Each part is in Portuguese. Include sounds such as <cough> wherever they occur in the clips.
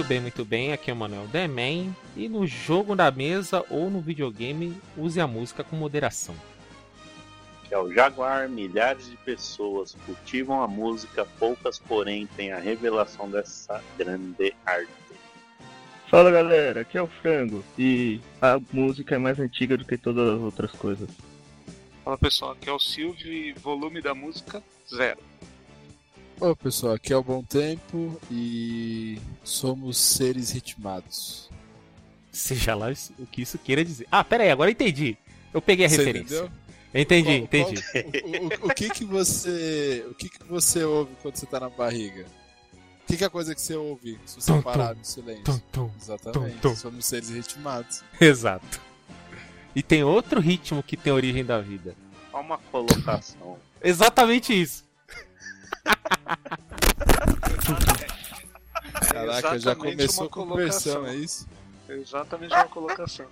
Muito bem, muito bem. Aqui é o Manuel Demen. E no jogo da mesa ou no videogame, use a música com moderação. É o Jaguar, milhares de pessoas cultivam a música, poucas, porém, têm a revelação dessa grande arte. Fala galera, aqui é o Frango e a música é mais antiga do que todas as outras coisas. Fala pessoal, aqui é o Silvio e volume da música zero. Ô pessoal, aqui é o Bom Tempo e somos seres ritmados. Seja lá o que isso queira dizer. Ah, pera aí, agora eu entendi. Eu peguei a Você referência. entendeu? Entendi, Qual- entendi. qual- o, o- o que que você, o que que você ouve quando você tá na barriga? O que que é a coisa que você ouve se você Tum, parar tum, no silêncio? Tum, tum. Exatamente. tum, tum. Somos seres ritmados. Exato. E tem outro ritmo que tem origem da vida. Só uma colocação. Exatamente isso. Caraca, já Exatamente começou uma com colocação. versão, é isso? Exatamente uma colocação.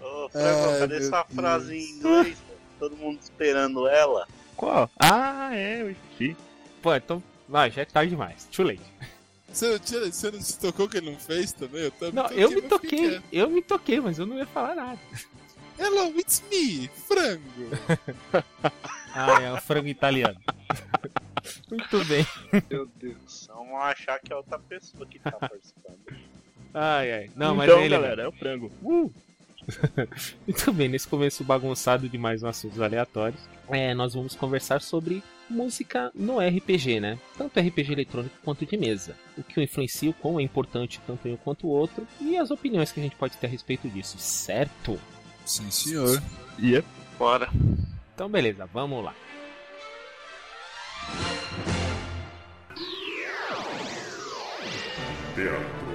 Ô, Frango, Ai, cadê essa Deus. frase em inglês? Todo mundo esperando ela. Qual? Ah, é, eu esqueci. Pô, então. Vai, já é tarde demais. Too late. Você você não se tocou que ele não fez também? Eu também Não, eu me fiquei toquei. quieto. Eu me toquei, mas eu não ia falar nada. Hello, it's me, frango. <laughs> Ah, é o frango italiano. <laughs> Muito bem. Meu Deus. Vão achar que é outra pessoa que tá participando. Ai, ai. Não, mas então, é ele. galera, é o frango. Uh! <laughs> Muito bem, nesse começo bagunçado de mais um assuntos aleatórios, é, nós vamos conversar sobre música no RPG, né? Tanto RPG eletrônico quanto de mesa. O que o influencia, o quão é importante tanto um quanto o outro, e as opiniões que a gente pode ter a respeito disso, certo? Sim, senhor. E é Bora. Então, beleza, vamos lá. Teatro.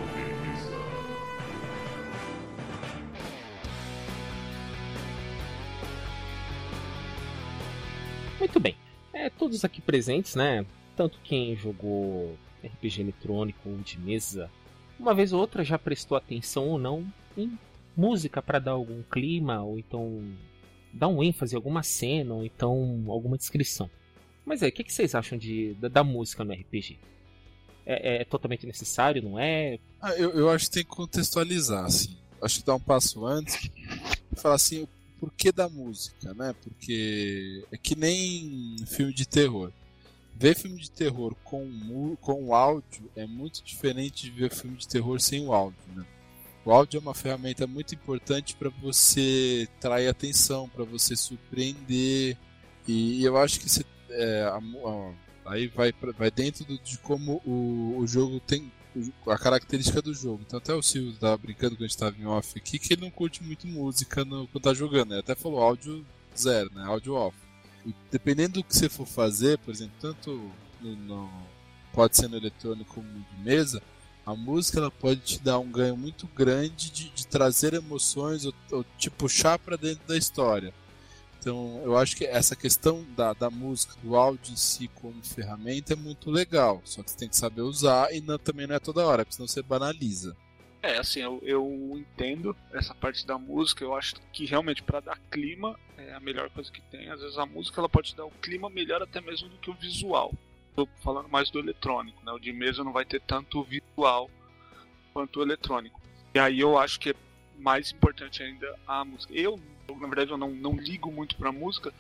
Muito bem. É, todos aqui presentes, né? Tanto quem jogou RPG eletrônico ou de mesa, uma vez ou outra já prestou atenção ou não em música para dar algum clima, ou então dar um ênfase em alguma cena, ou então alguma descrição. Mas aí, o que, que vocês acham de, da, da música no RPG? É, é totalmente necessário, não é? Ah, eu, eu acho que tem que contextualizar, assim. Acho que dar um passo antes e falar assim, o porquê da música, né? Porque é que nem filme de terror. Ver filme de terror com, com áudio é muito diferente de ver filme de terror sem o áudio, né? O áudio é uma ferramenta muito importante para você trair atenção, para você surpreender. E eu acho que você, é, a a- aí vai, vai dentro do- de como o, o jogo tem a característica do jogo. Então até o Silvio tava brincando quando a gente tava em off aqui que ele não curte muito música no, quando tá jogando. Ele até falou áudio zero, né? Áudio off. E dependendo do que você for fazer, por exemplo, tanto no, no- pode ser no eletrônico como de mesa, a música ela pode te dar um ganho muito grande de, de trazer emoções ou, ou te puxar para dentro da história. Então, eu acho que essa questão da, da música, do áudio em si como ferramenta é muito legal. Só que você tem que saber usar e não- também não é toda hora, porque senão você banaliza. É, assim, eu, eu entendo essa parte da música. Eu acho que realmente para dar clima é a melhor coisa que tem. Às vezes a música ela pode dar o clima melhor até mesmo do que o visual. Tô falando mais do eletrônico, né? O de mesa não vai ter tanto visual quanto o eletrônico. E aí eu acho que é mais importante ainda a música. Eu, na verdade, eu não, não ligo muito pra música,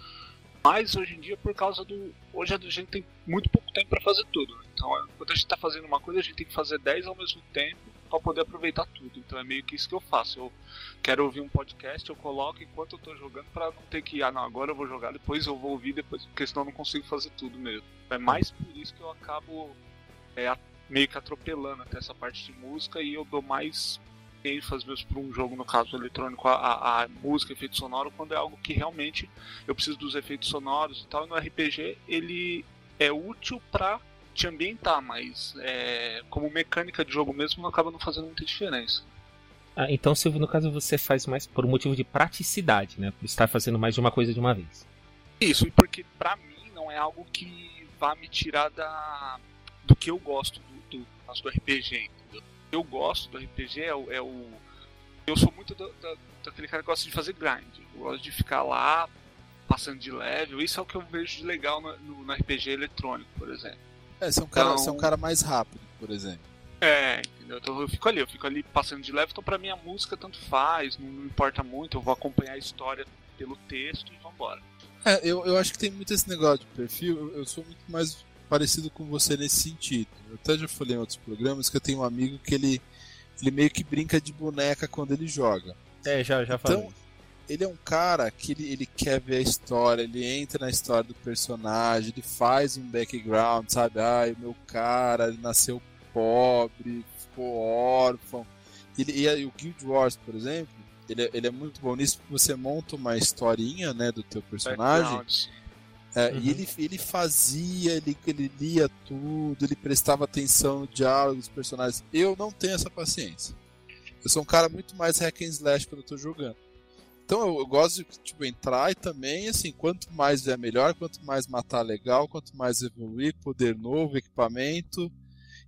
mas hoje em dia por causa do. Hoje a gente tem muito pouco tempo para fazer tudo. né? Então, é, quando a gente tá fazendo uma coisa, a gente tem que fazer 10 ao mesmo tempo para poder aproveitar tudo. Então é meio que isso que eu faço. Eu quero ouvir um podcast, eu coloco enquanto eu tô jogando para não ter que, ah, não, agora eu vou jogar, depois eu vou ouvir, depois, porque senão eu não consigo fazer tudo mesmo. É mais por isso que eu acabo é, meio que atropelando até essa parte de música e eu dou mais ênfase mesmo para um jogo, no caso eletrônico, a, a, a música, efeito sonoro, quando é algo que realmente eu preciso dos efeitos sonoros e tal. E no RPG ele é útil para te ambientar, mas é, como mecânica de jogo mesmo, acaba não fazendo muita diferença. Ah, então, Silvio, no caso você faz mais por um motivo de praticidade, né? Por estar fazendo mais de uma coisa de uma vez. Isso, e porque pra mim não é algo que vá me tirar da do que eu gosto do, do, do RPG, entendeu? Eu gosto do RPG é o, é o eu sou muito do, do, daquele cara que gosta de fazer grind. Eu gosto de ficar lá passando de level. Isso é o que eu vejo de legal no, no, no RPG eletrônico, por exemplo. É, você é um cara, Então- é um cara mais rápido, por exemplo. É, entendeu? Então eu fico ali, eu fico ali passando de level, então pra mim a música tanto faz, não, não importa muito, eu vou acompanhar a história pelo texto e vambora. É, eu, eu acho que tem muito esse negócio de perfil. Eu, eu sou muito mais parecido com você nesse sentido. Eu até já falei em outros programas que eu tenho um amigo que ele, ele meio que brinca de boneca quando ele joga. É, já, já Então, falei. ele é um cara que ele, ele quer ver a história, ele entra na história do personagem, ele faz um background, sabe? Ai, o meu cara, ele nasceu pobre, ficou órfão. Ele, e aí, o Guild Wars, por exemplo, ele, é- ele é muito bom nisso porque você monta uma historinha né, do teu personagem. Background, sim. É, Uhum. E ele, ele fazia, ele, ele lia tudo, ele prestava atenção no diálogo dos personagens. Eu não tenho essa paciência. Eu sou um cara muito mais hack and slash quando eu tô jogando. Então eu, eu gosto de tipo, entrar e também, assim, quanto mais é melhor, quanto mais matar legal, quanto mais evoluir, poder novo, equipamento.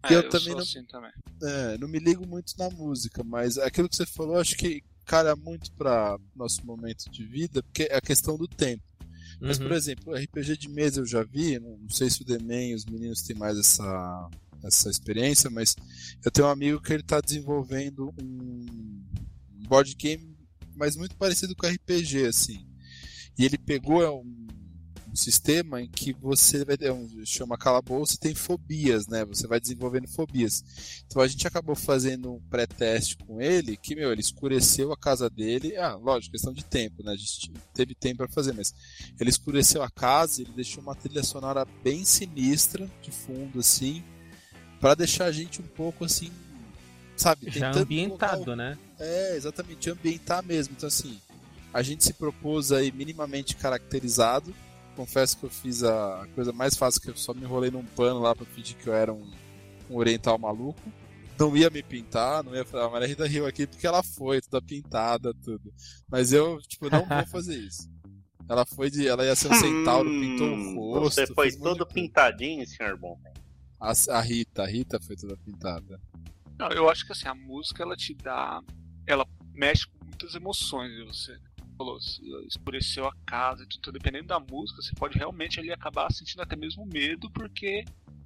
É, eu eu também não- assim também. É, não me ligo muito na música, mas aquilo que você falou, acho que calha muito para nosso momento de vida, porque é a questão do tempo. Mas, Uhum. por exemplo, RPG de mesa eu já vi, não sei se o Demen e os meninos têm mais essa, essa experiência, mas eu tenho um amigo que ele está desenvolvendo um board game, mas muito parecido com RPG, assim. E ele pegou é, um sistema em que você vai ter um, chama calabouço tem fobias, né? Você vai desenvolvendo fobias. Então a gente acabou fazendo um pré-teste com ele, que, meu, ele escureceu a casa dele. Ah, lógico, questão de tempo, né? A gente teve tempo para fazer, mas ele escureceu a casa, ele deixou uma trilha sonora bem sinistra de fundo, assim, para deixar a gente um pouco assim, sabe? Já ambientado, colocar né? É, exatamente, ambientar mesmo. Então, assim, a gente se propôs aí minimamente caracterizado. Confesso que eu fiz a coisa mais fácil, que eu só me enrolei num pano lá pra fingir que eu era um, um oriental maluco. Não ia me pintar, não ia falar, mas a Rita riu aqui porque ela foi, toda pintada, tudo. Mas eu, tipo, não vou fazer isso. Ela foi de. Ela ia ser um centauro, pintou o Hum, rosto. Você foi um de todo pintadinho, senhor bom. A, a Rita, a Rita foi toda pintada. Não, eu acho que assim, a música ela te dá. Ela mexe com muitas emoções. e Você falou, se escureceu a casa, e tudo, então, dependendo da música, você pode realmente ali acabar sentindo até mesmo medo, porque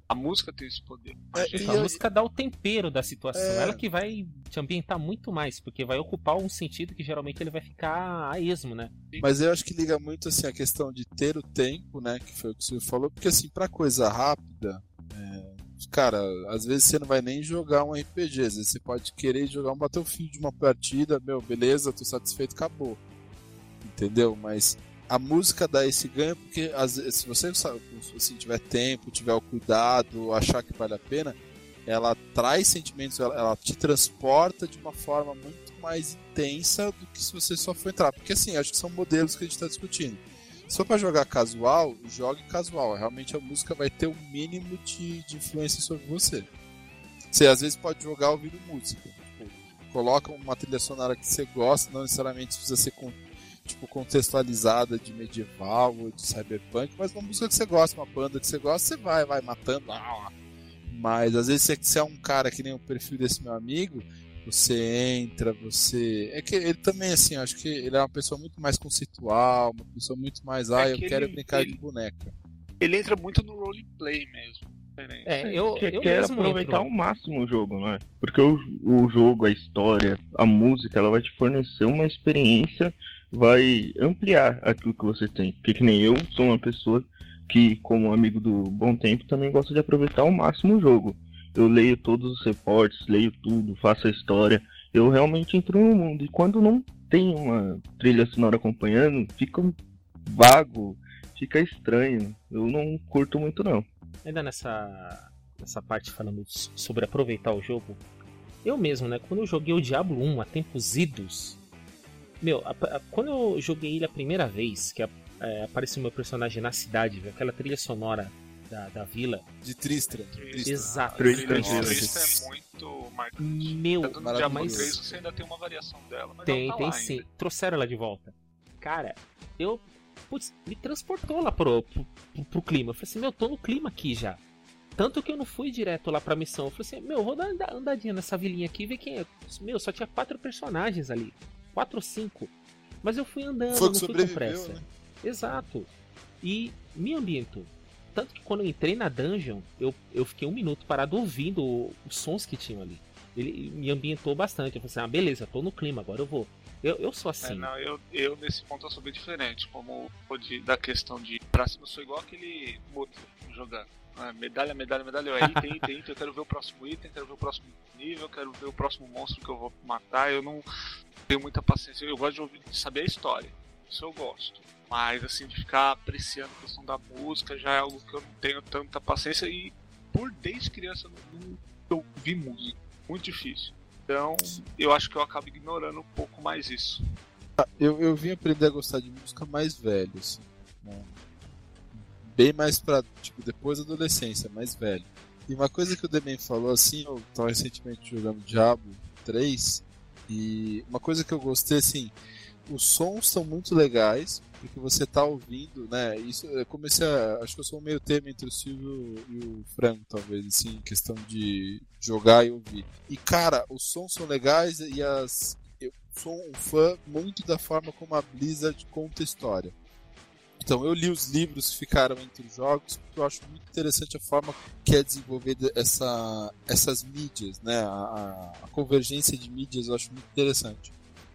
a música tem esse poder. É, e A eu- música dá o tempero da situação. É. Ela que vai te ambientar muito mais, porque vai ocupar um sentido que geralmente ele vai ficar a esmo, né? Mas eu acho que liga muito assim a questão de ter o tempo, né? Que foi o que você falou, porque assim, pra coisa rápida, é, cara, às vezes você não vai nem jogar um RPG, às vezes você pode querer jogar um Battlefield de uma partida, meu, beleza, tô satisfeito, acabou. Entendeu? Mas a música dá esse ganho porque às vezes, se você sabe, assim, tiver tempo, tiver o cuidado, achar que vale a pena, ela traz sentimentos, ela, ela te transporta de uma forma muito mais intensa do que se você só for entrar. Porque assim, acho que são modelos que a gente está discutindo. Se for para jogar casual, jogue casual. Realmente a música vai ter o um mínimo de, de influência sobre você. Você às vezes pode jogar ouvindo música. Tipo, coloca uma trilha sonora que você gosta, não necessariamente precisa ser tipo, contextualizada de medieval ou de cyberpunk, mas uma música que você gosta, uma banda que você gosta, você vai, vai matando. ah, Mas às vezes você, é um cara que nem o perfil desse meu amigo, você entra, você. É que ele também, assim, acho que ele é uma pessoa muito mais conceitual, uma pessoa muito mais, ah, É eu que quero ele- brincar ele- de boneca. Ele entra muito no roleplay mesmo. É, eu, que eu quer mesmo aproveitar entro. ao máximo o jogo, não é? Porque o, o jogo, a história, a música, ela vai te fornecer uma experiência, vai ampliar aquilo que você tem. Porque que nem eu sou uma pessoa que, como amigo do Bom Tempo, também gosta de aproveitar ao máximo o jogo. Eu leio todos os reportes, leio tudo, faço a história. Eu realmente entro no mundo. E quando não tem uma trilha sonora acompanhando, fica vago, fica estranho. Eu não curto muito não. Ainda nessa, nessa parte falando sobre aproveitar o jogo, eu mesmo, né? Quando eu joguei o Diablo 1 a tempos idos, meu, a- a- quando eu joguei ele a primeira vez, que a- é, apareceu meu personagem na cidade, viu, aquela trilha sonora da, da vila. De Tristra. Exato. Tristan, Tristan, Tristan. Tristan é muito marcante. Meu, no maravilhoso. Diablo 3 você ainda tem uma variação dela, mas tem, ela tá tem lá sim. ainda. Trouxeram ela de volta. Cara, eu. Putz, me transportou lá pro, pro, pro- pro clima. Eu falei assim, meu, tô no clima aqui já. Tanto que eu não fui direto lá pra missão. Eu falei assim, meu, vou dar andadinha nessa vilinha aqui e ver quem é. Meu, só tinha quatro personagens ali. Quatro ou cinco. Mas eu fui andando, Foi não fui com pressa. né? Exato. E me ambientou. Tanto que quando eu entrei na dungeon, eu, eu fiquei um minuto parado ouvindo os sons que tinham ali. Ele me ambientou bastante. Eu falei assim, ah, beleza, tô no clima, agora eu vou. Eu, eu sou É, assim. não, eu, eu nesse ponto eu sou bem diferente, como o de, da questão de pra cima eu sou igual aquele Mutlu jogando. Ah, medalha, medalha, medalha, é item, item, item, eu quero ver o próximo item, quero ver o próximo nível, quero ver o próximo monstro que eu vou matar, eu não tenho muita paciência, eu gosto de, ouvir, de saber a história, isso eu gosto. Mas assim, de ficar apreciando a questão da música já é algo que eu não tenho tanta paciência e por desde criança eu não eu vi música. Muito difícil. Então eu acho que eu acabo ignorando um pouco mais isso. Eu, eu vim aprender a gostar de música mais velho, assim. né? Bem mais pra, tipo, depois da adolescência, mais velho. E uma coisa que o Demen falou, assim, eu tava recentemente jogando Diablo 3, e uma coisa que eu gostei, assim, os sons são muito legais, porque você tá ouvindo, né? Isso, eu comecei a. Acho que eu sou um meio termo entre o Silvio e o Franco, talvez, assim, em questão de jogar e ouvir. E, cara, os sons são legais e as, eu sou um fã muito da forma como a Blizzard conta a história. Então eu li os livros que ficaram entre os jogos, porque eu acho muito interessante a forma que é desenvolvida essa, essas mídias, né? A, a- convergência de mídias eu acho muito interessante.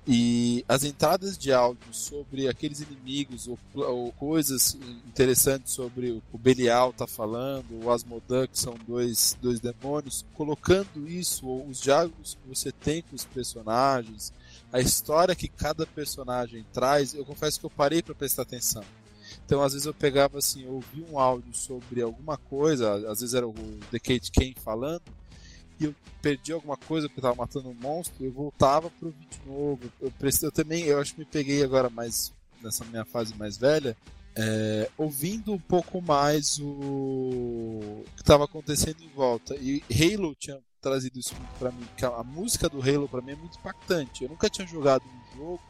E as entradas de áudio sobre aqueles inimigos ou, ou coisas interessantes sobre o, o Belial tá falando, o Asmodan, que são dois, dois demônios, colocando isso, ou os diálogos que você tem com os personagens, a história que cada personagem traz, eu confesso que eu parei para prestar atenção. Então, às vezes eu pegava assim, eu ouvia um áudio sobre alguma coisa, às vezes era o The Kate Kane falando, e eu perdi alguma coisa porque eu tava matando um monstro, eu voltava pro vídeo de novo. Eu, prestei, eu também, eu acho que me peguei agora mais nessa minha fase mais velha, é, ouvindo um pouco mais o que estava acontecendo em volta. E Halo tinha trazido isso muito pra mim, a, música do Halo pra mim é muito impactante. Eu nunca tinha jogado um jogo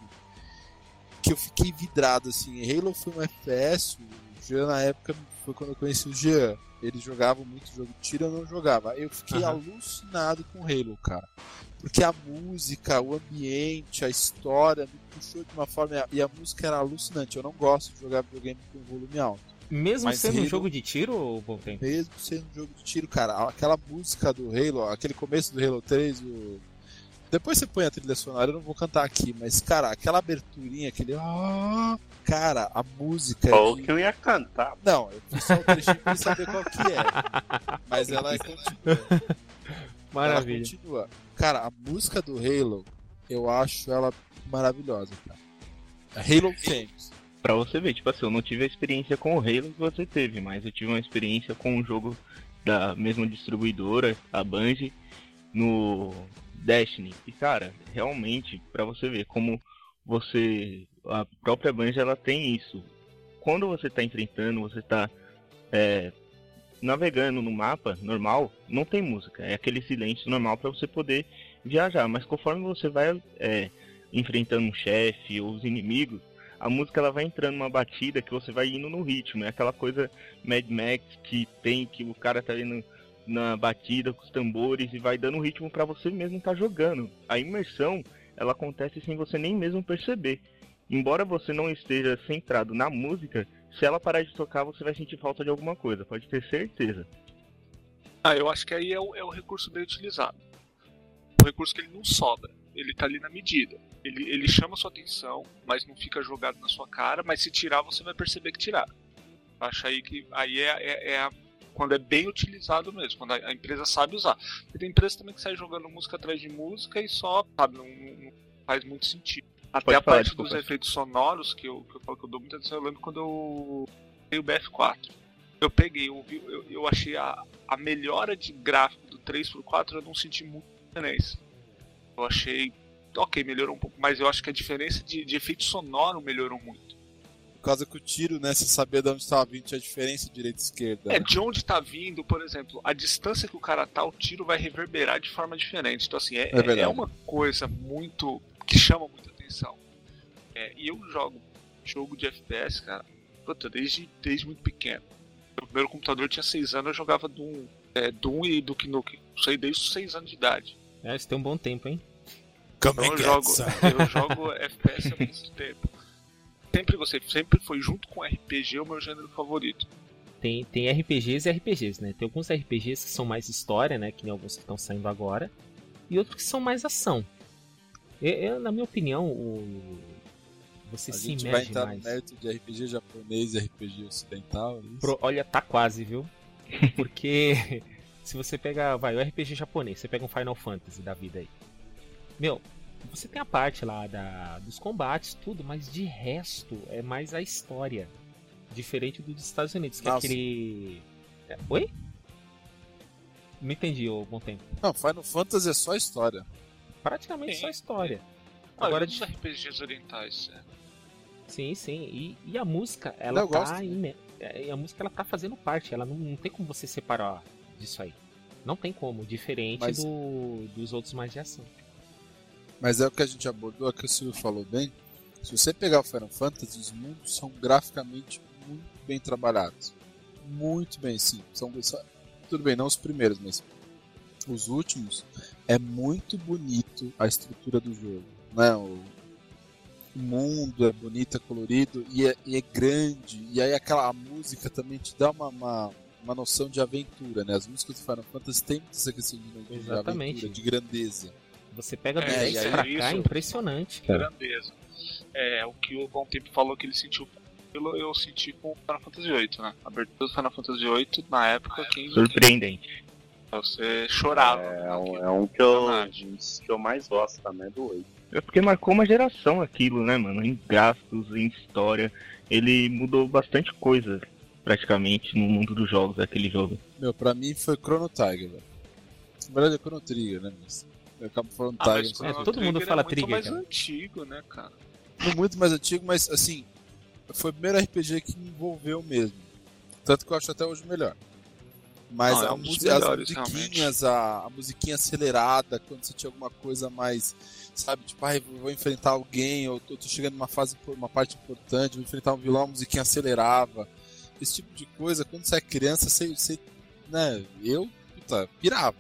que eu fiquei vidrado assim. Halo foi um FPS, o Jean na época foi quando eu conheci o Jean. Eles jogavam muito jogo de tiro, eu não jogava. Eu fiquei Aham. alucinado com Halo, cara. Porque a música, o ambiente, a história me puxou de uma forma. E a música era alucinante. Eu não gosto de jogar videogame com volume alto. Mesmo Mas sendo um Halo- jogo de tiro, bom tempo. Mesmo sendo um jogo de tiro, cara, aquela música do Halo, aquele começo do Halo 3, o... depois você põe a trilha sonora, eu não vou cantar aqui, mas, cara, aquela aberturinha, aquele. Cara, a música. é Ou de- que eu ia cantar. Não, eu fiz só o trechinho pra saber qual que é. Mas ela continua. Maravilha. Ela continua. Cara, a música do Halo, eu acho ela maravilhosa, cara. Halo Themes. Pra você ver, tipo assim, eu não tive a experiência com o Halo que você teve, mas eu tive uma experiência com um jogo da mesma distribuidora, a Bungie, no Destiny. E cara, realmente, pra você ver como você. A própria Bungie ela tem isso. Quando você tá enfrentando, você tá é, navegando no mapa normal, não tem música. É aquele silêncio normal pra você poder viajar. Mas conforme você vai é, enfrentando um chefe ou os inimigos, a música ela vai entrando numa batida que você vai indo no ritmo. É aquela coisa Mad Max que tem que o cara tá indo na batida com os tambores e vai dando ritmo pra você mesmo estar jogando. A imersão ela acontece sem você nem mesmo perceber. Embora você não esteja centrado na música, se ela parar de tocar, você vai sentir falta de alguma coisa, pode ter certeza. Ah, eu acho que aí é o, é o recurso bem utilizado. O recurso que ele não sobra. Ele tá ali na medida. Ele, ele chama sua atenção, mas não fica jogado na sua cara, mas se tirar, você vai perceber que tiraram. Eu acho aí que aí é, é, é a- quando é bem utilizado mesmo, quando a, empresa sabe usar. Porque tem empresa também que sai jogando música atrás de música e só, sabe, não, não- não faz muito sentido. Até Pode a falar, parte desculpa. dos efeitos sonoros, que eu, que eu falo que eu dou muita atenção, eu lembro quando eu peguei o BF4. Eu peguei, eu, vi- eu, eu achei a, a melhora de gráfico do 3 pro 4, eu não senti muito diferença. Eu achei, ok, melhorou um pouco, mas eu acho que a diferença de, de efeito sonoro melhorou muito. Causa que o tiro, né? Você sabia de onde estava vindo, tinha diferença direita e esquerda. É, de onde tá vindo, por exemplo, a distância que o cara tá, o tiro vai reverberar de forma diferente. Então, assim, é, É é uma coisa muito. que chama muita atenção. É, e eu jogo jogo de FPS, cara, puta, desde, desde muito pequeno. Meu primeiro computador tinha 6 anos, eu jogava Doom, é, Doom e Duke Nukem. Isso aí desde os 6 anos de idade. É, isso tem um bom tempo, hein? Come Então eu get jogo, <laughs> eu jogo FPS há muito tempo. Sempre gostei, sempre foi junto com RPG o meu gênero favorito. Tem, tem RPGs e RPGs, né? Tem alguns RPGs que são mais história, né? Que nem alguns que estão saindo agora. E outros que são mais ação. Eu, eu, na minha opinião, o... você A se gente vai entrar mais. no mérito de RPG japonês e RPG ocidental. é? Pro- olha, tá quase, viu? <laughs> Porque se você pega, vai, o RPG japonês, você pega um Final Fantasy da vida aí. Meu, você tem a parte lá da, dos combates, tudo, mas de resto é mais a história. Diferente do dos Estados Unidos, que é Nossa. aquele. É, Oi? Não entendi, ô bom tempo. Não, Final Fantasy é só história. Praticamente Sim, só história. Agora Agora, dos RPGs orientais, é. sim, sim. E, e a música, ela Eu tá. ime- é, e a música ela tá fazendo parte. Ela não, não tem como você separar disso aí. Não tem como, diferente Mas- do, dos outros mais de ação. Mas é o que a gente abordou, é que o Silvio falou bem. Se você pegar o Final Fantasy, os mundos são graficamente muito bem trabalhados. Muito bem, sim. São, tudo bem, não os primeiros, mas os últimos. É muito bonito a estrutura do jogo. Né? O, o mundo é bonito, é colorido e é, e é grande. E aí aquela música também te dá uma, uma, uma noção de aventura. Né? As músicas do Final Fantasy têm essa questão de, de aventura, de grandeza. Você pega do É, 10 e aí- pra cá, é impressionante, cara. grandeza. É, o que o Bom Tempo falou que ele sentiu pelo eu senti com o Final Fantasy VIII, né? A abertura do Final Fantasy VIII, na época, quem, Surpreendente. quem- você chorava. É um, naquilo. é um que eu, um que eu mais gosto também, do 8. É porque marcou uma geração aquilo, né, mano? Em gráficos, em história. Ele mudou bastante coisa, praticamente, no mundo dos jogos, aquele jogo. Meu, pra mim foi Chrono Tiger, velho. Na verdade é Chrono Trigger, né? Mas eu acabo falando Ah, É, todo mundo fala é muito Trigger, mais cara. antigo, né, cara? Muito mais antigo, mas assim, foi o primeiro RPG que me envolveu mesmo. Tanto que eu acho até hoje melhor. Mas Não, é a um dos música- as melhores, musiquinhas, a, a musiquinha acelerada, quando você tinha alguma coisa mais, sabe, tipo, ai, vou enfrentar alguém, ou tô, tô chegando numa fase, uma parte importante, vou enfrentar um vilão, a musiquinha acelerava. Esse tipo de coisa, quando você é criança, você, você né, eu, puta, pirava.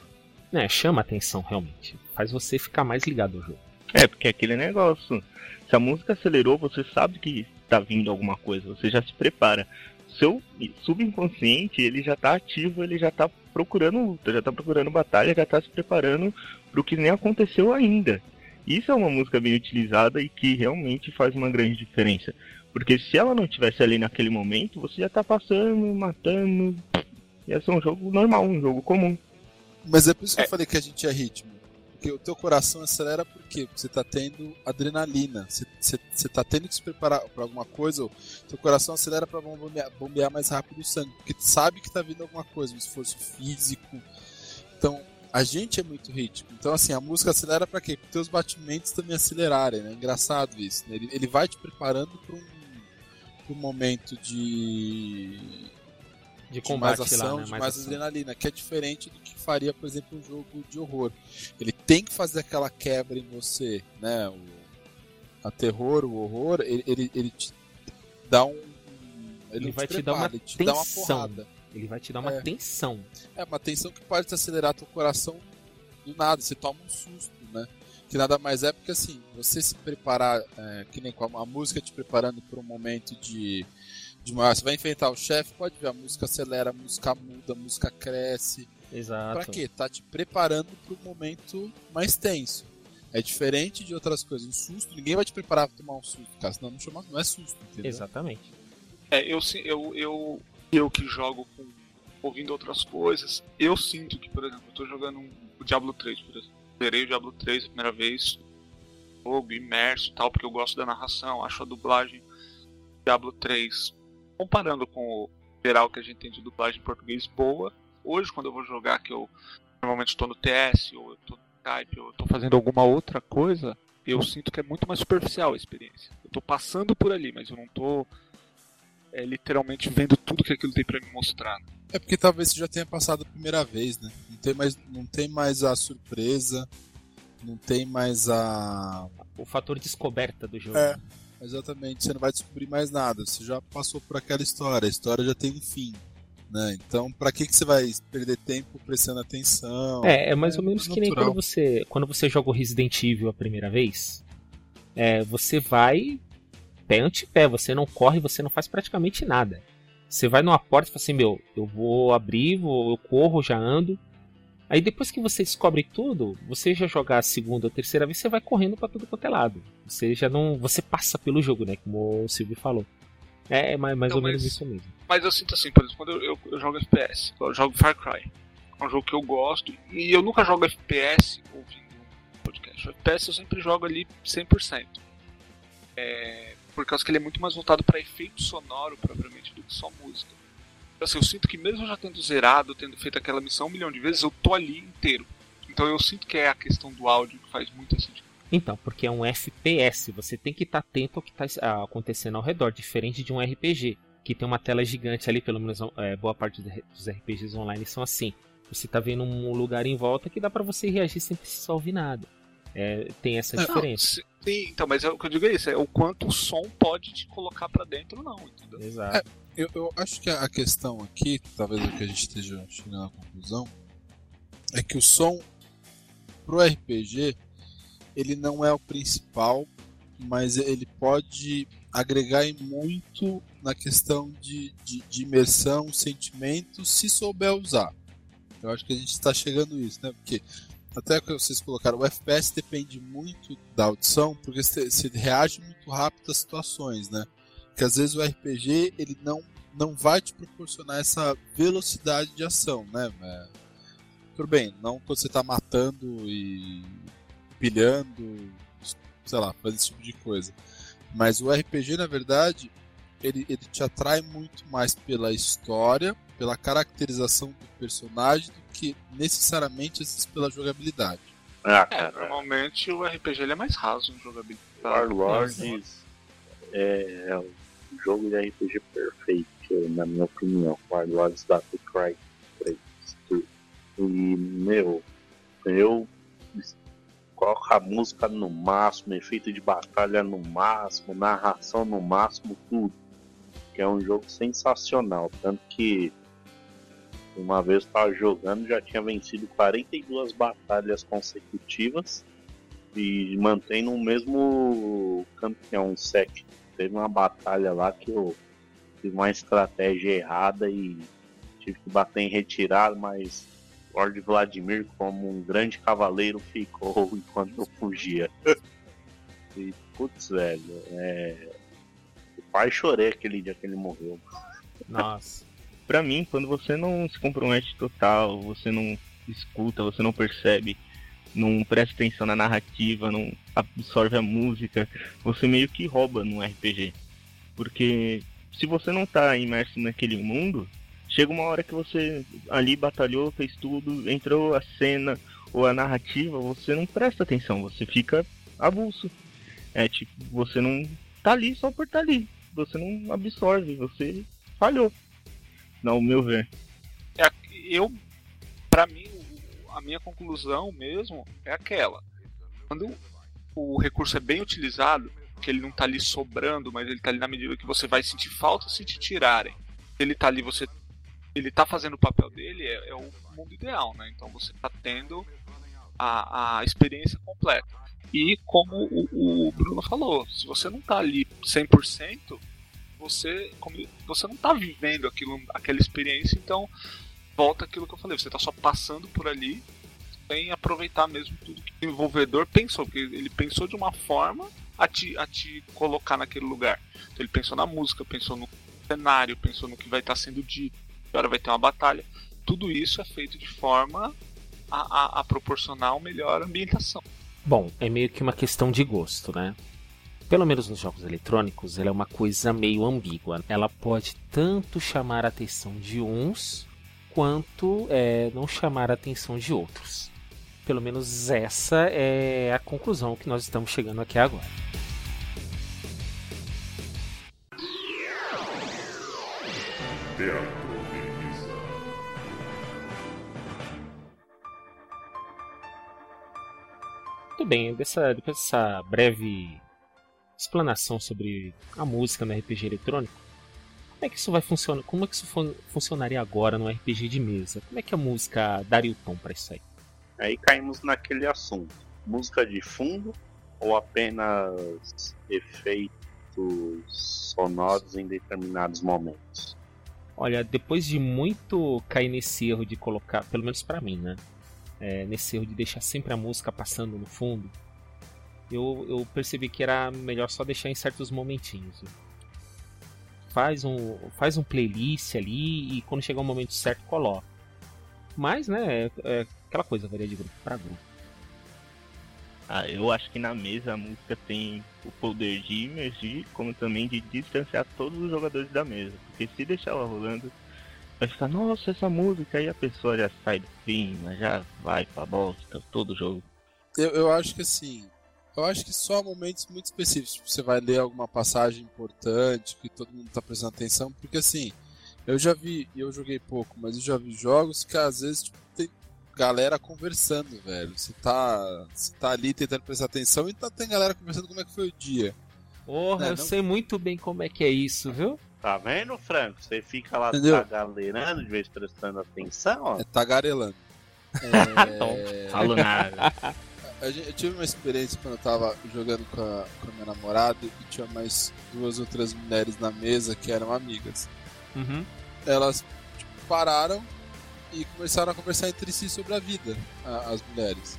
É, chama atenção, realmente. Faz você ficar mais ligado ao jogo. É, porque é aquele negócio. Se a música acelerou, você sabe que tá vindo alguma coisa, você já se prepara. Seu subconsciente, ele já tá ativo, ele já tá procurando luta, já tá procurando batalha, já tá se preparando pro que nem aconteceu ainda. Isso é uma música bem utilizada e que realmente faz uma grande diferença. Porque se ela não tivesse ali naquele momento, você já tá passando, matando. Ia ser um jogo normal, um jogo comum. Mas é por isso que eu falei que a gente é ritmo. Porque o teu coração acelera por quê? Porque você tá tendo adrenalina. Você, você, você tá tendo que se preparar pra alguma coisa, ou teu coração acelera pra bombear, bombear mais rápido o sangue. Porque sabe que tá vindo alguma coisa, um esforço físico. Então, a gente é muito ritmo. Então, assim, a música acelera pra quê? Para teus batimentos também acelerarem, né? Engraçado isso. Né? Ele, ele vai te preparando pra um, pra um momento de De de combate mais ação, lá, né? de Mais mais ação. adrenalina, que é diferente do que faria, por exemplo, um jogo de horror. Ele tem que fazer aquela quebra em você, né? O, a terror, o horror, ele, ele, ele te dá um. Ele não vai te dar prepara, uma ele te dá uma porrada. Ele vai te dar uma É. tensão. É uma tensão que pode te acelerar teu coração do nada, você toma um susto, né? Que nada mais é porque assim, você se preparar, é, que nem com a, a música te preparando para um momento de, de maior. Você vai enfrentar o chefe, pode ver, a música acelera, a música muda, a música cresce. Exato. Pra quê? Tá te preparando para um momento mais tenso. É diferente de outras coisas. Um susto, ninguém vai te preparar pra tomar um susto, cara. Senão não, chama, não é susto, entendeu? Exatamente. É, eu, eu, eu, eu que jogo com, ouvindo outras coisas, eu sinto que, por exemplo, eu tô jogando um, o Diablo 3, por exemplo. Zerei o Diablo 3 a primeira vez, jogo imerso e tal, porque eu gosto da narração, acho a dublagem do Diablo 3, comparando com o geral que a gente tem de dublagem em português boa. Hoje, quando eu vou jogar, que eu normalmente estou no TS, ou eu tô no Skype, ou eu tô fazendo alguma outra coisa, eu sinto que é muito mais superficial a experiência. Eu tô passando por ali, mas eu não tô é, literalmente vendo tudo que aquilo tem para me mostrar. É porque talvez você já tenha passado a primeira vez, né? Não tem mais, não tem mais a surpresa, não tem mais a. O fator descoberta do jogo. É, exatamente. Você não vai descobrir mais nada. Você já passou por aquela história. A história já tem um fim. Né? Então, para que, que você vai perder tempo prestando atenção? É, é mais ou menos que nem quando você, quando você joga o Resident Evil a primeira vez. É, você vai pé ante pé, você não corre, você não faz praticamente nada. Você vai numa porta e fala assim, meu, eu vou abrir, vou, eu corro, já ando. Aí depois que você descobre tudo, você já jogar a segunda ou terceira vez, você vai correndo para tudo quanto é lado. Você já não. Você passa pelo jogo, né? Como o Silvio falou. É, é mais, mais ou mas, menos isso mesmo. Mas eu sinto assim, por exemplo, quando eu, eu, eu jogo FPS, eu jogo Far Cry. É um jogo que eu gosto. E eu nunca jogo FPS ouvindo um podcast. O FPS eu sempre jogo ali 100%. É, por causa que ele é muito mais voltado para efeito sonoro, propriamente, do que só música. Então, assim, eu sinto que mesmo já tendo zerado, tendo feito aquela missão um milhão de vezes, eu tô ali inteiro. Então eu sinto que é a questão do áudio que faz muito sentido. Então, porque é um FPS, você tem que estar tá atento ao que está acontecendo ao redor, diferente de um RPG, que tem uma tela gigante ali, pelo menos é, boa parte dos RPGs online são assim. Você está vendo um lugar em volta que dá para você reagir sem precisar ouvir nada. É, tem essa diferença. Não, sim, então, mas é, o que eu digo é isso, é o quanto o som pode te colocar para dentro não, entendeu? Exato. É, eu, eu, acho que a questão aqui, talvez é que a gente esteja chegando à conclusão, é que o som pro RPG ele não é o principal, mas ele pode agregar muito na questão de, de, de imersão, sentimento, se souber usar. Eu acho que a gente está chegando nisso, né? Porque até que vocês colocaram, o FPS depende muito da audição, porque você reage muito rápido às situações, né? Que às vezes o RPG ele não, não vai te proporcionar essa velocidade de ação, né? É, tudo bem, não quando você está matando e pilhando, sei lá, fazendo esse tipo de coisa. Mas o RPG, na verdade, ele, ele te atrai muito mais pela história, pela caracterização do personagem, do que necessariamente pela jogabilidade. Ah, é, normalmente o RPG ele é mais raso em jogabilidade. Warlords é, é um jogo de RPG perfeito, na minha opinião. Warlords da Cry 3. E, meu, eu coloco a música no máximo, efeito de batalha no máximo, narração no máximo, tudo. Que é um jogo sensacional. Tanto que uma vez estava jogando, já tinha vencido 42 batalhas consecutivas e mantém no mesmo campeão set. Teve uma batalha lá que eu fiz uma estratégia errada e tive que bater em retirada, mas Lord Vladimir, como um grande cavaleiro, ficou <laughs> enquanto eu fugia. e, putz, velho, é... o pai chorei aquele dia que ele morreu. Nossa para mim, quando você não se compromete total, você não escuta, você não percebe, não presta atenção na narrativa, não absorve a música, você meio que rouba num RPG. Porque se você não tá imerso naquele mundo, chega uma hora que você ali batalhou, fez tudo, entrou a cena ou a narrativa, você não presta atenção, você fica avulso. É tipo, você não tá ali só por estar tá ali. Você não absorve, você falhou ao meu ver. É, eu, para mim, a minha conclusão mesmo é aquela. Quando o recurso é bem utilizado, que ele não tá ali sobrando, mas ele tá ali na medida que você vai sentir falta se te tirarem. Ele tá ali, você. Ele tá fazendo o papel dele, é, é o mundo ideal, né? Então você tá tendo a, a experiência completa. E como o, o Bruno falou, se você não tá ali 100%, você, como, você não está vivendo aquilo, aquela experiência, então volta aquilo que eu falei, você está só passando por ali sem aproveitar mesmo tudo que o desenvolvedor pensou, porque ele pensou de uma forma a te, a te colocar naquele lugar. Então ele pensou na música, pensou no cenário, pensou no que vai estar tá sendo dito, agora vai ter uma batalha. Tudo isso é feito de forma a, a, a proporcionar uma melhor ambientação. Bom, é meio que uma questão de gosto, né? pelo menos nos jogos eletrônicos, ela é uma coisa meio ambígua. Ela pode tanto chamar a atenção de uns, quanto é, não chamar a atenção de outros. Pelo menos essa é a conclusão que nós estamos chegando aqui agora. Teatro. Muito bem, dessa, depois dessa breve explanação sobre a música no RPG eletrônico, como é que isso vai funcionar? Como é que isso fun funcionaria agora no RPG de mesa? Como é que a música daria o tom para isso aí? Aí caímos naquele assunto: música de fundo ou apenas efeitos sonoros em determinados momentos? Olha, depois de muito cair nesse erro de colocar, pelo menos para mim, né? É, nesse erro de deixar sempre a música passando no fundo, eu, eu percebi que era melhor só deixar em certos momentinhos. Faz um, faz um playlist ali e quando chegar o momento certo coloca. Mas, né, é, é aquela coisa, varia de grupo para grupo. Ah, eu acho que na mesa a música tem o poder de imergir, como também de distanciar todos os jogadores da mesa. Porque se deixar ela rolando, vai ficar, nossa, essa música, aí a pessoa já sai do clima, já vai pra bosta, todo jogo. Eu, eu acho que assim, eu acho que só momentos muito específicos. Tipo, você vai ler alguma passagem importante que todo mundo tá prestando atenção, porque assim, eu já vi, e eu joguei pouco, mas eu já vi jogos que às vezes tipo, tem galera conversando, velho. Você tá, você tá ali tentando prestar atenção e tá, tem galera conversando como é que foi o dia. Porra, É, eu não- sei muito bem como é que é isso, viu? Tá vendo, Franco? Você fica lá Entendeu? tagalerando de vez prestando atenção, ó. É tagarelando. É, <laughs> Falo nada. <laughs> a gente- eu tive uma experiência quando eu tava jogando com a, com a minha namorada e tinha mais duas outras mulheres na mesa que eram amigas. Uhum. Elas tipo, pararam e começaram a conversar entre si sobre a vida, a- as mulheres.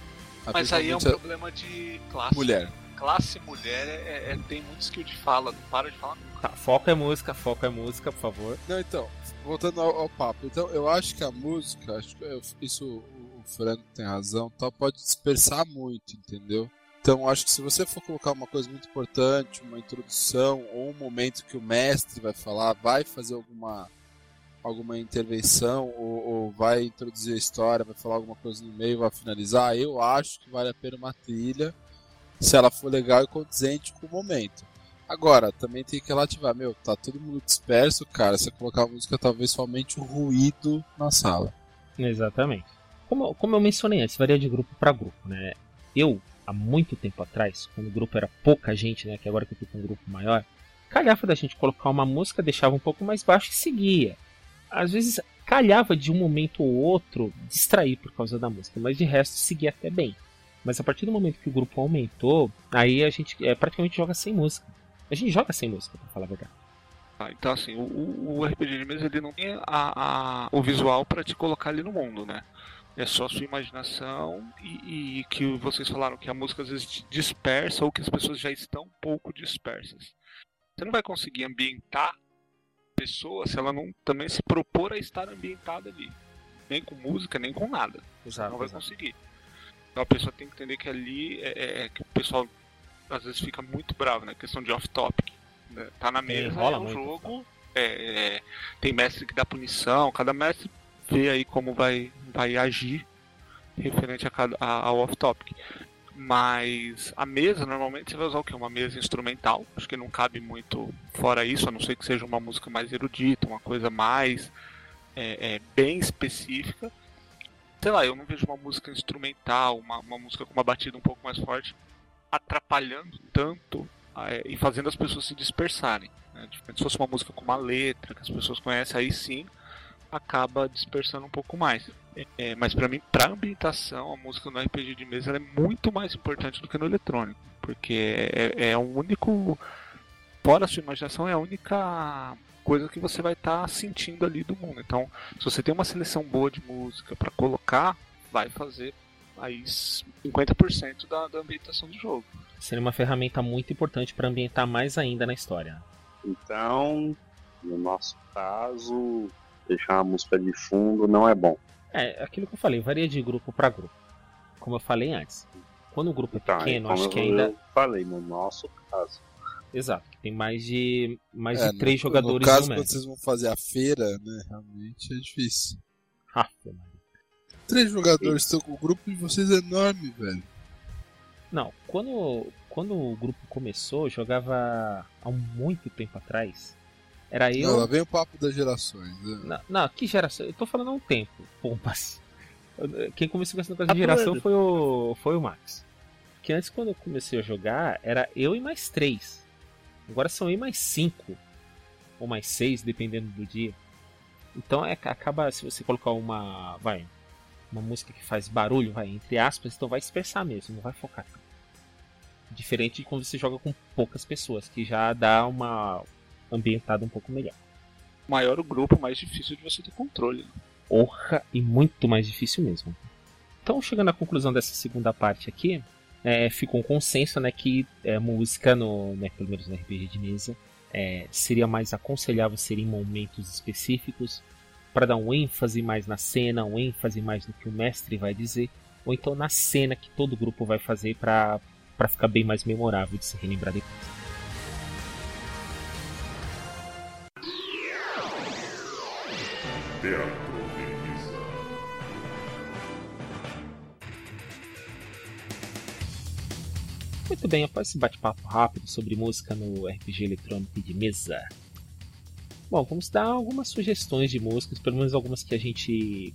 Mas aí é um problema de classe. mulher. Classe mulher é, é- tem muito skill de fala, não para de falar nunca. Tá, foco é música, foco é música, por favor. Não, então, voltando ao, ao papo. Então, eu acho que a música, acho que eu- isso o Franco tem razão, tal, pode dispersar muito, entendeu? Então, acho que se você for colocar uma coisa muito importante, uma introdução ou um momento que o mestre vai falar, vai fazer alguma alguma intervenção ou, ou vai introduzir a história, vai falar alguma coisa no meio, vai finalizar, eu acho que vale a pena uma trilha se ela for legal e condizente com o momento. Agora, também tem que relativar, meu, tá todo mundo disperso, cara, você colocar a música talvez somente o ruído na sala. Exatamente. Como, como eu mencionei antes, varia de grupo para grupo, né? Eu, há muito tempo atrás, quando o grupo era pouca gente, né? Que agora que eu tô com um grupo maior, calhava da gente colocar uma música, deixava um pouco mais baixo e seguia. Às vezes calhava de um momento ou outro distrair por causa da música, mas de resto seguia até bem. Mas a partir do momento que o grupo aumentou, aí a gente é, praticamente joga sem música. A gente joga sem música, pra falar a verdade. Ah, então assim, o, o- RPG de mesa ele não tem a, a- o visual pra te colocar ali no mundo, né? É só sua imaginação e, e que vocês falaram que a música às vezes dispersa ou que as pessoas já estão um pouco dispersas. Você não vai conseguir ambientar a pessoa se ela não também se propor a estar ambientada ali. Nem com música, nem com nada. Você não vai conseguir. Então a pessoa tem que entender que ali é, é- é que o pessoal às vezes fica muito bravo, né? Questão de off-topic. né? Tá na mesa, rola é um jogo, é, é, tem mestre que dá punição, cada mestre vê aí como vai, vai agir referente a cada, a- ao off-topic. Mas a mesa, normalmente você vai usar o quê? Uma mesa instrumental. Acho que não cabe muito fora isso, a não ser que seja uma música mais erudita, uma coisa mais é, é, bem específica. Sei lá, eu não vejo uma música instrumental, uma, uma música com uma batida um pouco mais forte, atrapalhando tanto é, e fazendo as pessoas se dispersarem. Né? Se fosse uma música com uma letra que as pessoas conhecem, aí sim acaba dispersando um pouco mais. É, mas pra mim, pra ambientação, a música no RPG de mesa ela é muito mais importante do que no eletrônico. Porque é, é o único. Fora a sua imaginação, é a única coisa que você vai estar sentindo ali do mundo. Então, se você tem uma seleção boa de música pra colocar, vai fazer aí 50% da, da ambientação do jogo. Seria uma ferramenta muito importante para ambientar mais ainda na história. Então, no nosso caso, deixar uma música de fundo não é bom. É, aquilo que eu falei, varia de grupo para grupo. Como eu falei antes. Quando o grupo é Então, pequeno, como acho que eu ainda. falei, no nosso caso. Exato, tem mais de mais É, de três no, jogadores No caso, no quando vocês vão fazer a feira, né, realmente é difícil. Ah. Três jogadores estão com o grupo de vocês é enorme, velho. Não, quando, quando o grupo começou, eu jogava há muito tempo atrás. Era eu. Não, lá vem o papo das gerações. né? Não, não, que geração? Eu tô falando há um tempo, pompas. <laughs> Quem começou com esse negócio de Tá geração foi o, foi o Max. Porque antes, quando eu comecei a jogar, era eu e mais três. Agora são eu e mais cinco. Ou mais seis, dependendo do dia. Então é, acaba, se você colocar uma. Vai. Uma música que faz barulho, vai, entre aspas, então vai dispersar mesmo, não vai focar. Diferente de quando você joga com poucas pessoas, que já dá uma ambientada um pouco melhor. Maior o grupo, mais difícil de você ter controle. Né? Orra e muito mais difícil mesmo. Então, chegando à conclusão dessa segunda parte aqui, é, ficou um consenso né, que é, música, no, né, pelo menos no RPG de mesa, é, seria mais aconselhável ser em momentos específicos, para dar um ênfase mais na cena, um ênfase mais no que o mestre vai dizer, ou então na cena que todo grupo vai fazer para ficar bem mais memorável de se relembrar depois. Teatro. Muito bem, após esse bate-papo rápido sobre música no RPG eletrônico de mesa, bom, vamos dar algumas sugestões de músicas, pelo menos algumas que a gente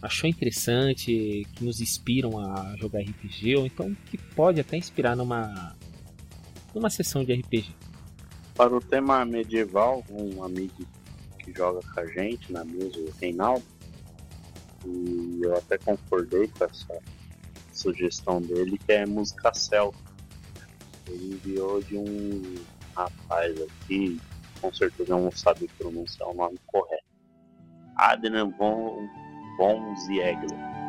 achou interessante, que nos inspiram a jogar RPG, ou então que pode até inspirar numa, numa sessão de RPG. Para o tema medieval, um amigo que joga com a gente na mesa, o Reinaldo, e eu até concordei com essa sugestão dele, que é música celta ele enviou de um rapaz aqui, com certeza não sabe pronunciar o nome correto. Adnan von, von Ziegler.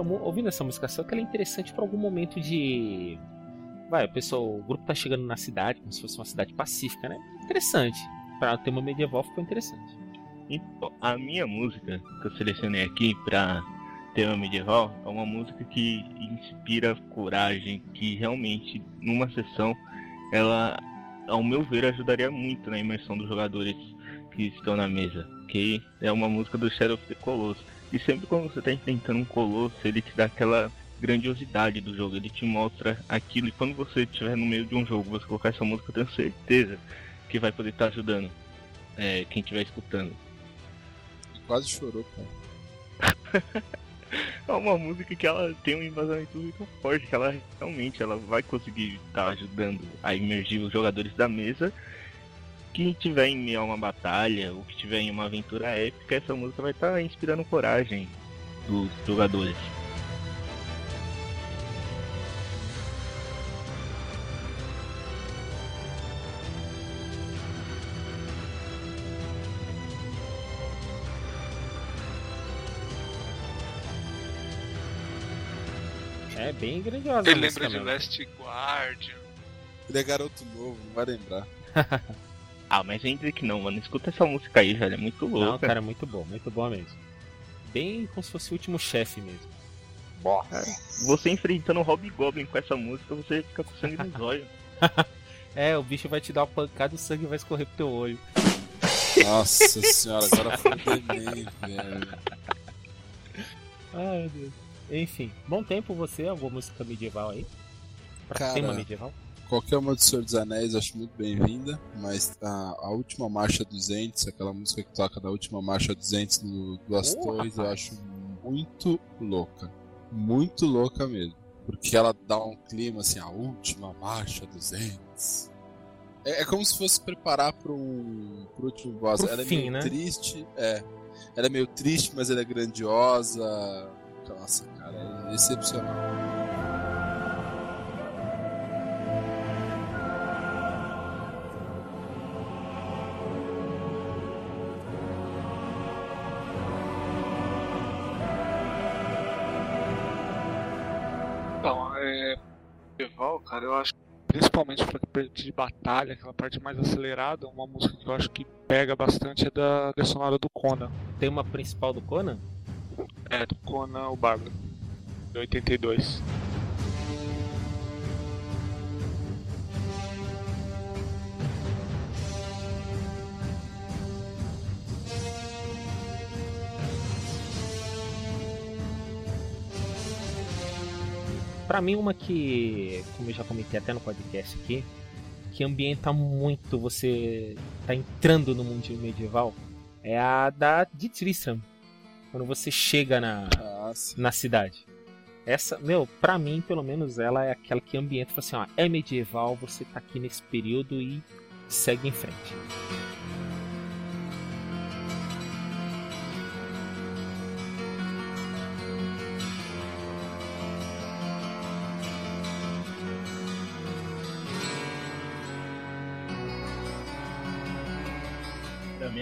Ouvindo essa música só que ela é interessante para algum momento de vai, o pessoal, o grupo tá chegando na cidade, como se fosse uma cidade pacífica, né? Interessante. Para o tema medieval ficou interessante. Então, a minha música que eu selecionei aqui para tema medieval é uma música que inspira coragem, que realmente numa sessão ela, ao meu ver, ajudaria muito na imersão dos jogadores que estão na mesa. Que é uma música do Shadow of the Colossus. E sempre quando você está enfrentando um colosso, ele te dá aquela grandiosidade do jogo. Ele te mostra aquilo e quando você estiver no meio de um jogo, você colocar essa música, eu tenho certeza que vai poder estar ajudando é, quem estiver escutando. Quase chorou, cara. <laughs> é uma música que ela tem um embasamento muito forte, que ela realmente ela vai conseguir estar ajudando a imergir os jogadores da mesa. Quem tiver em meio a uma batalha ou que tiver em uma aventura épica, essa música vai estar inspirando coragem dos jogadores. É bem grandiosa. Ele lembra de Last Guardian. Ele é garoto novo, não vai lembrar. <laughs> ah, mas que não, mano. Escuta essa música aí, velho. É muito louca. Não, cara, é muito bom, muito boa mesmo. Bem como se fosse o último chefe mesmo. Boa. Você enfrentando o Hobgoblin com essa música, você fica com sangue nos olhos. <laughs> é, o bicho vai te dar uma pancada e o sangue vai escorrer pro teu olho. Nossa senhora, agora foi bem, velho. Ai, meu Deus. Enfim, bom tempo você, alguma música medieval aí? Pra Cara, tema medieval? Qualquer uma do Senhor dos Anéis acho muito bem-vinda, mas a, a, última marcha dos Ents, aquela música que toca da última marcha dos Ents do Duas oh, Torres, eu acho muito louca. Muito louca mesmo. Porque ela dá um clima assim, a última marcha dos Ents. É, é como se fosse preparar para um pro último boss. Pro ela fim, é meio né? triste, é. Ela é meio triste, mas ela é grandiosa. Nossa, cara, é excepcional. Medieval, cara, eu acho principalmente pra parte de batalha, aquela parte mais acelerada, uma música que eu acho que pega bastante é da, da sonora do Conan. Tem uma principal do Conan? É, do Conan o Bárbaro, de 82. Pra mim, uma que, como eu já comentei até no podcast aqui, que ambienta muito você tá entrando no mundo medieval, é a da de Tristram. Quando você chega na, sim. na cidade. Essa, meu, pra mim, pelo menos, ela é aquela que ambienta, fala assim, ó, é medieval, você tá aqui nesse período e segue em frente.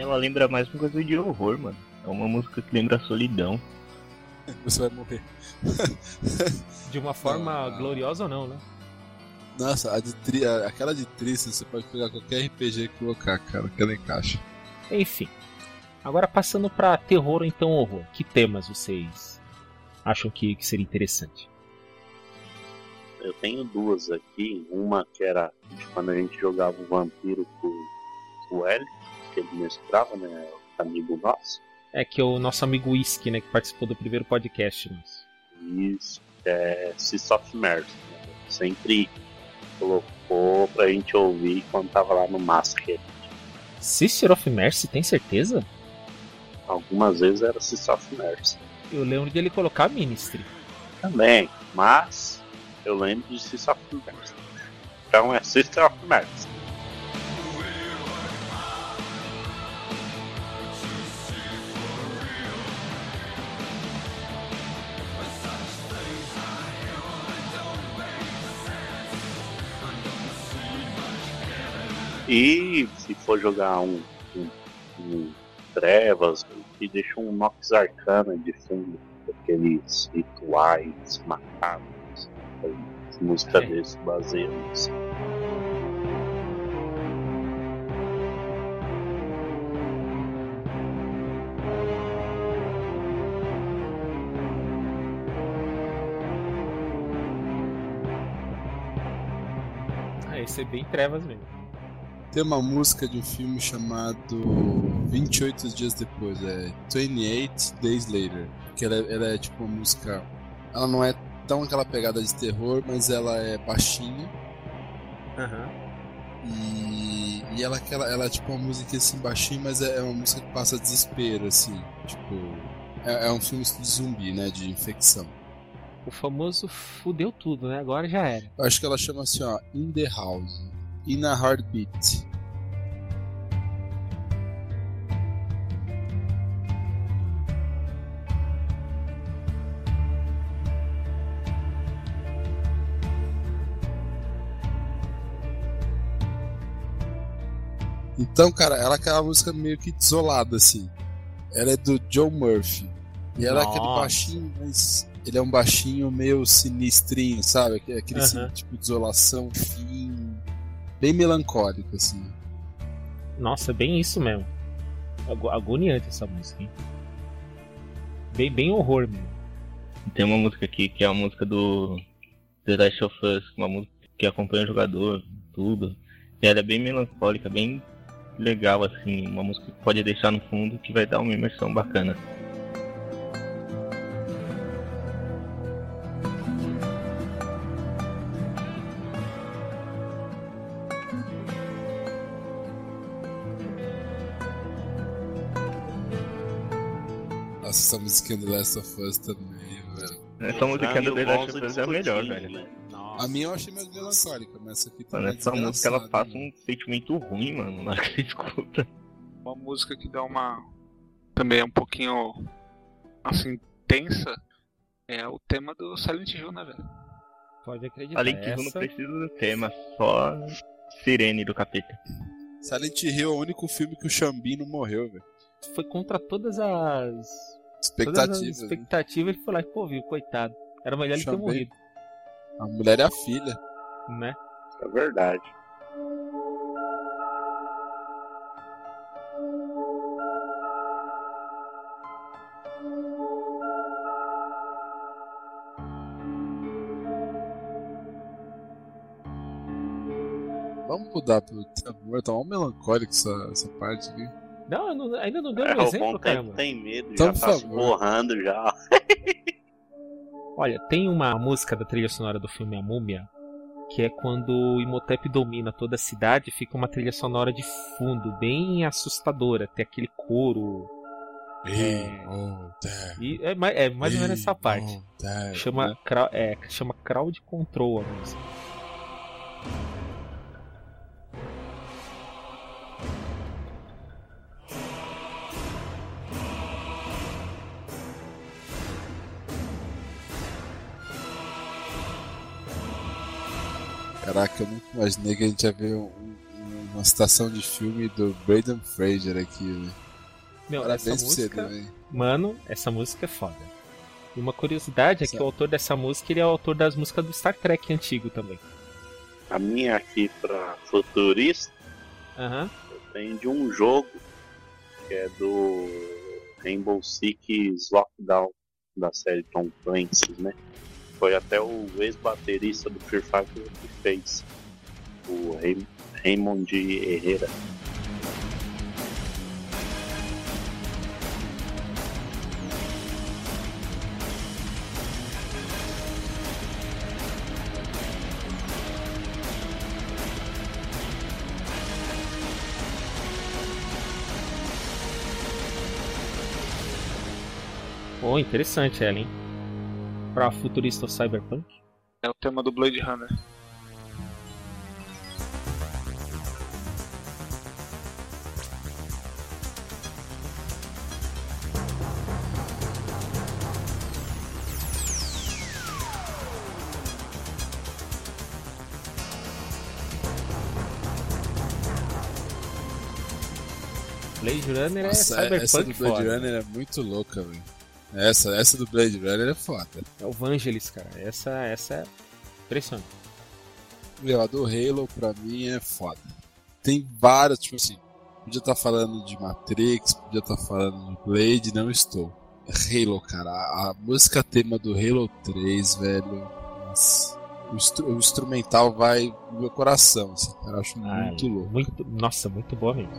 Ela lembra mais uma coisa de horror, mano. É uma música que lembra a solidão. Você vai morrer. De uma forma Ah. gloriosa ou não, né? Nossa, a de tri... a- aquela de triste você pode pegar qualquer RPG e colocar, cara, que ela encaixa. Enfim. Agora passando pra terror ou então horror. Que temas vocês acham que, que seria interessante? Eu tenho duas aqui. Uma que era de quando a gente jogava o vampiro com o L, que ele mestrava, né? Amigo nosso. É que o nosso amigo Whisky, né, que participou do primeiro podcast nosso. Isso, é Seas of Mercy. Né? Sempre colocou pra gente ouvir quando tava lá no Masker. Sister of Mercy, tem certeza? Algumas vezes era Seas of Mercy. Eu lembro de ele colocar Ministry. Também, mas eu lembro de Seas of Mercy. Então é Sister of Mercy. E se for jogar um, um, um Trevas, que deixa um Nox Arcana de fundo, aqueles rituais macabros. As músicas É. desse baseiam. Ah, é bem trevas mesmo. Tem uma música de um filme chamado 28 Dias Depois, é 28 Days Later. Que ela, ela é tipo uma música. Ela não é tão aquela pegada de terror, mas ela é baixinha. Aham. E, e ela, é aquela, ela é tipo uma música assim baixinha, mas é, é uma música que passa desespero, assim. Tipo. É, é um filme de zumbi, né? De infecção. O famoso fudeu tudo, né? Agora já era. Eu acho que ela chama assim, ó, In the House. In a Heartbeat. Então, cara, ela é aquela música meio que desolada, assim. Ela é do Joe Murphy. E ela é aquele baixinho, mas ele é um baixinho meio sinistrinho, sabe? Aquele assim, Aham. tipo de isolação fim, bem melancólico, assim. Nossa, bem isso mesmo. Ago- Agoniante essa música, hein? Bem, bem horror mesmo. Tem uma música aqui que é a música do The Last of Us, uma música que acompanha o jogador, tudo. E ela é bem melancólica, bem legal, assim, uma música que pode deixar no fundo que vai dar uma imersão bacana. Nossa, essa musiquinha do Last of Us também, velho. Essa música do The Last of Us é a melhor, velho. Né? A minha eu achei mais melancólica, mas essa aqui Mano, também essa é música ela passa um sentimento ruim, mano, na hora <laughs> que você escuta. Uma música que dá uma. Também é um pouquinho. Assim, tensa. É o tema do Silent Hill, né, velho? Pode acreditar. Além que eu não essa... preciso do tema, só Sirene do capeta. Silent Hill é o único filme que o Xambin não morreu, velho. foi contra todas as todas as Expectativas. né? expectativas. Ele foi lá e, pô, viu, coitado. Era melhor ele ter morrido, A mulher é a filha. né? É verdade. Vamos mudar pro terror, tá mal melancólico essa, essa parte aqui. Não, não- ainda não deu É, um o exemplo, cara. tempo tem medo, Então, já por tá se borrando já. <laughs> Olha, tem uma música da trilha sonora do filme A Múmia, que é quando o Imhotep domina toda a cidade, fica uma trilha sonora de fundo, bem assustadora, tem aquele coro. É, e é, mais- é mais ou menos essa parte. Chama, é, chama Crowd Control a música. Caraca, eu nunca imaginei que a gente ia ver um- um- uma citação de filme do Braden Fraser aqui, velho. Meu, Parabéns essa você música, também. mano, essa música é foda. E uma curiosidade é que Certo. o autor dessa música ele é o autor das músicas do Star Trek antigo também. A minha aqui pra futurista Aham. tem de um jogo que é do Rainbow Six Lockdown da série Tom Clancy, né? Foi até o ex-baterista do Fear Factor que fez, o Ray- Raymond Herrera. Pô, interessante ela, hein? Pra futurista ou cyberpunk. É o tema do Blade Runner. Blade Runner Nossa, é cyberpunk essa do Blade foda. Runner é muito louca, velho. Essa, essa do Blade Runner é foda. É o Vangelis, cara. Essa, essa é impressionante. Meu, a do Halo pra mim é foda. Tem várias, tipo assim, podia estar falando de Matrix, podia estar falando de Blade, não estou. Halo, cara, a, a música tema do Halo 3, velho. Nossa, o, instru- o instrumental vai no meu coração, assim, cara, eu acho Ah, muito louco. Muito, nossa, muito boa mesmo.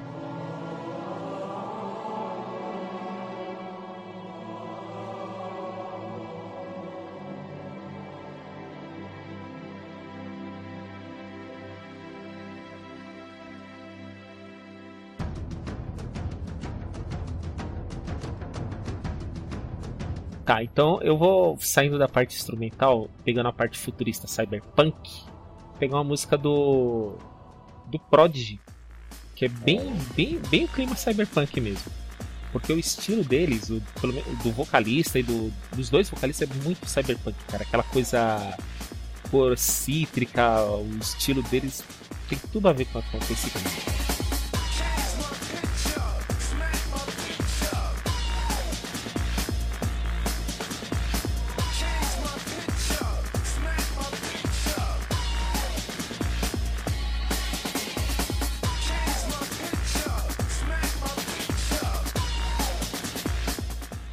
Tá, então eu vou saindo da parte instrumental, pegando a parte futurista cyberpunk, pegar uma música do do Prodigy, que é bem bem bem o clima cyberpunk mesmo. Porque o estilo deles, o, do vocalista e do, dos dois vocalistas é muito cyberpunk, cara, aquela coisa cor cítrica, o estilo deles tem tudo a ver com, a- com esse clima.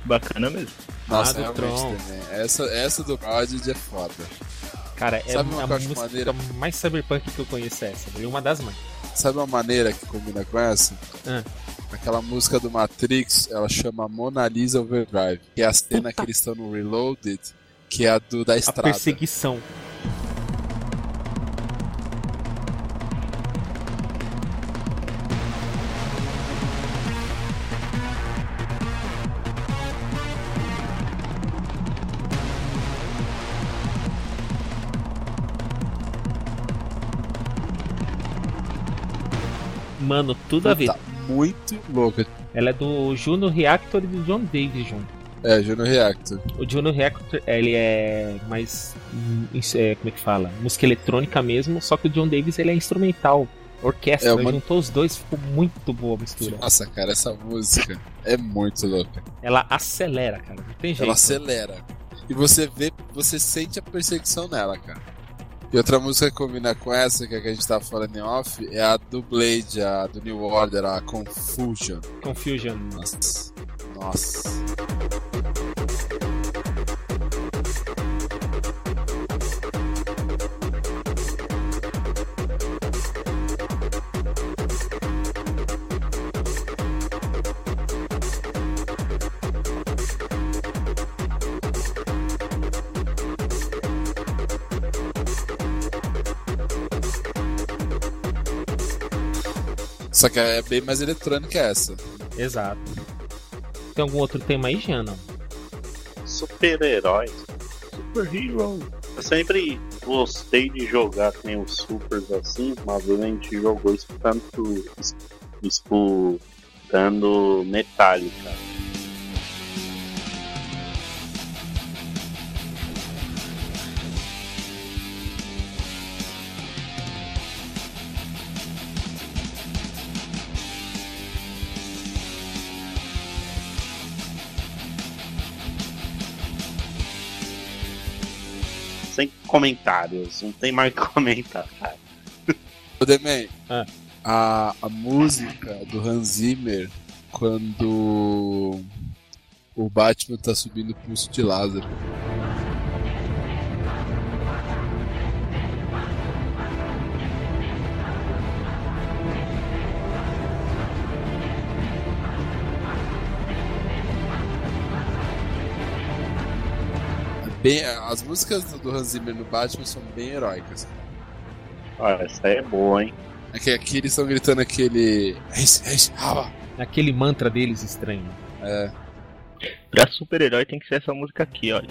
Bacana mesmo. Nossa, Ah, do realmente Tron. também. Essa, essa do Prodigy é foda. Cara, é Sabe uma a música maneira? mais cyberpunk que eu conheço é essa, e uma das mais. Sabe uma maneira que combina com essa? Ah. Aquela música do Matrix, ela chama Mona Lisa Overdrive, que é a cena Puta. que eles estão no Reloaded, que é a do da A estrada. perseguição. Mano, tudo a ver. Puta, muito louca. Ela é do Juno Reactor e do John Davis junto. É, Juno Reactor. O Juno Reactor, ele é mais. é, como é que fala? Música eletrônica mesmo, só que o John Davis ele é instrumental. Orquestra, É uma- juntou os dois, ficou muito boa a mistura. Nossa, cara, essa música é muito louca. Ela acelera, cara, não tem jeito. Ela acelera. E você vê, você sente a perseguição nela, cara. E outra música que combina com essa, que, é que a gente tava falando em off, é a do Blade, a do New Order, a Confusion. Confusion. Nossa. Nossa. Só que é bem mais eletrônica essa. Exato. Tem algum outro tema aí, Jean? Não? Super-heróis. Super Hero. Eu sempre gostei de jogar com os supers assim, vez a gente jogou escutando, es- escutando Metallica. Comentários, não tem mais <laughs> o que comentar, cara. Ô, Demen, Ah. a, a música do Hans Zimmer quando o Batman tá subindo o pulso de Lázaro. É Bem, as músicas do Hans Zimmer no Batman são bem heróicas. Olha, essa aí é boa, hein? É que aqui eles estão gritando aquele. "Reis, reis, rava". Aquele mantra deles estranho. É. Pra super-herói tem que ser essa música aqui, olha.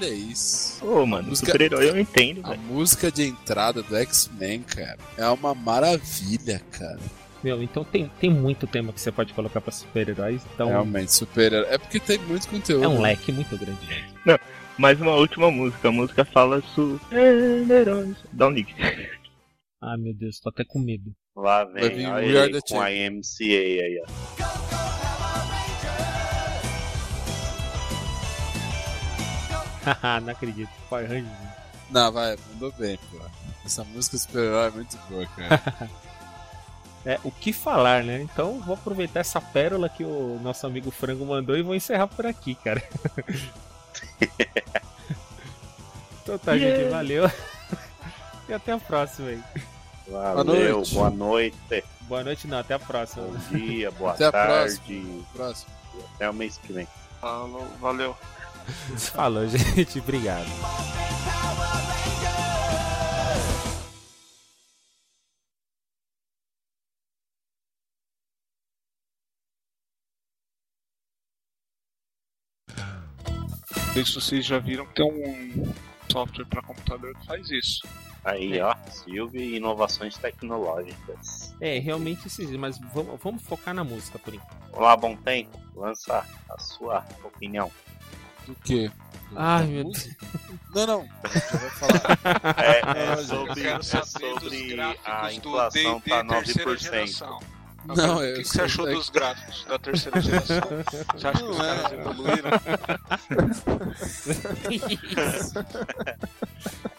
Olha isso. Ô, mano, Música- super-herói eu entendo, A velho. música de entrada do X-Men, cara, é uma maravilha, cara. Meu, então tem, tem muito tema que você pode colocar pra super-heróis. Então Realmente, super É porque tem muito conteúdo. é um leque muito grande. gente. Mais uma última música. A música fala super-heróis. Dá um link. Ah, meu Deus, tô até com medo. Lá Vai vir vem, Are aí, com a MCA aí, ó. <laughs> não acredito. Power Rangers. Não, vai, mandou bem, pô. Essa música super-herói é muito boa, cara. <laughs> É, o que falar, né? Então vou aproveitar essa pérola que o nosso amigo Frango mandou e vou encerrar por aqui, cara. <laughs> então tá, gente, Yeah. valeu. E até a próxima aí. Valeu, noite. boa noite, Boa noite, não, até a próxima. bom dia, boa Até a tarde. próxima. Próximo. Até o mês que vem. Falou, valeu. Falou, <laughs> gente. Obrigado. Não sei se vocês já viram que tem um software para computador que faz isso. Aí, ó, Silvio e inovações tecnológicas. É, realmente esses, mas vamos, vamos focar na música por enquanto. Olá, bom tempo. Lança a sua opinião. Do quê? Do- Ai, meu música? Não, não. Já vai falar. É, É, é sobre, é sobre a inflação tá terceira 9%. geração. Não, o eu que, que você achou que- dos gráficos da terceira geração? Você acha que os Não, é. caras evoluíram? <laughs> <laughs>